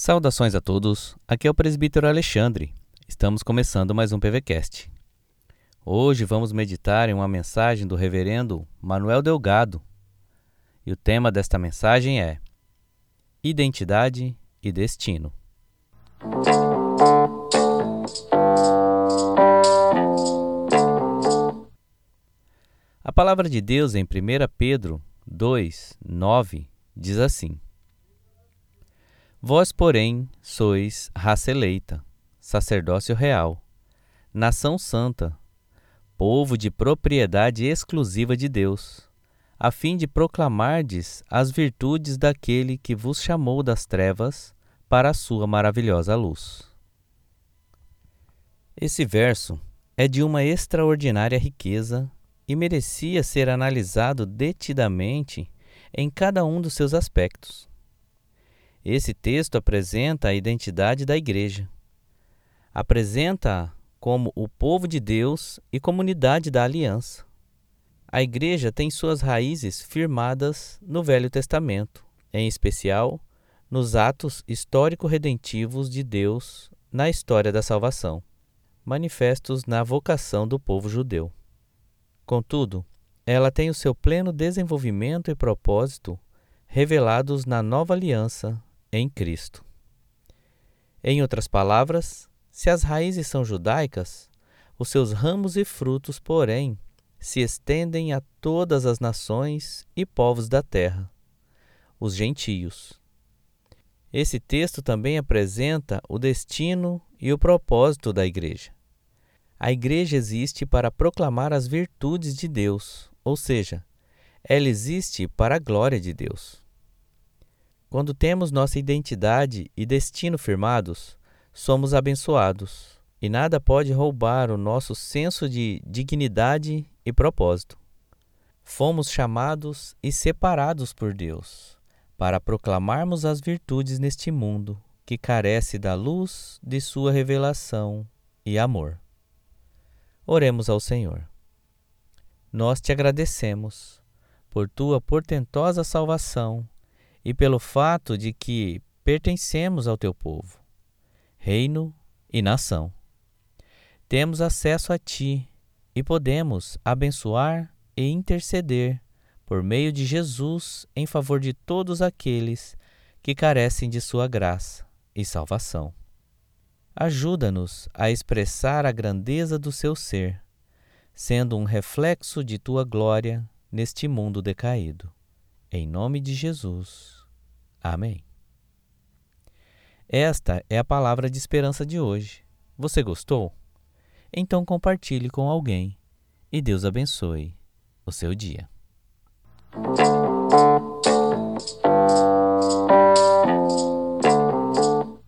Saudações a todos, aqui é o presbítero Alexandre. Estamos começando mais um PVCast. Hoje vamos meditar em uma mensagem do reverendo Manuel Delgado. E o tema desta mensagem é Identidade e Destino. A palavra de Deus em 1 Pedro 2, 9 diz assim: Vós, porém, sois raça eleita, sacerdócio real, nação santa, povo de propriedade exclusiva de Deus, a fim de proclamardes as virtudes daquele que vos chamou das trevas para a sua maravilhosa luz. Esse verso é de uma extraordinária riqueza e merecia ser analisado detidamente em cada um dos seus aspectos. Esse texto apresenta a identidade da Igreja. Apresenta como o povo de Deus e comunidade da aliança. A Igreja tem suas raízes firmadas no Velho Testamento, em especial nos atos histórico-redentivos de Deus na história da salvação, manifestos na vocação do povo judeu. Contudo, ela tem o seu pleno desenvolvimento e propósito revelados na nova aliança em Cristo. Em outras palavras, se as raízes são judaicas, os seus ramos e frutos, porém, se estendem a todas as nações e povos da terra, os gentios. Esse texto também apresenta o destino e o propósito da Igreja. A Igreja existe para proclamar as virtudes de Deus, ou seja, ela existe para a glória de Deus. Quando temos nossa identidade e destino firmados, somos abençoados, e nada pode roubar o nosso senso de dignidade e propósito. Fomos chamados e separados por Deus para proclamarmos as virtudes neste mundo que carece da luz de Sua revelação e amor. Oremos ao Senhor. Nós te agradecemos por tua portentosa salvação e pelo fato de que pertencemos ao teu povo, reino e nação. Temos acesso a ti e podemos abençoar e interceder por meio de Jesus em favor de todos aqueles que carecem de sua graça e salvação. Ajuda-nos a expressar a grandeza do seu ser, sendo um reflexo de tua glória neste mundo decaído. Em nome de Jesus. Amém. Esta é a palavra de esperança de hoje. Você gostou? Então compartilhe com alguém e Deus abençoe o seu dia.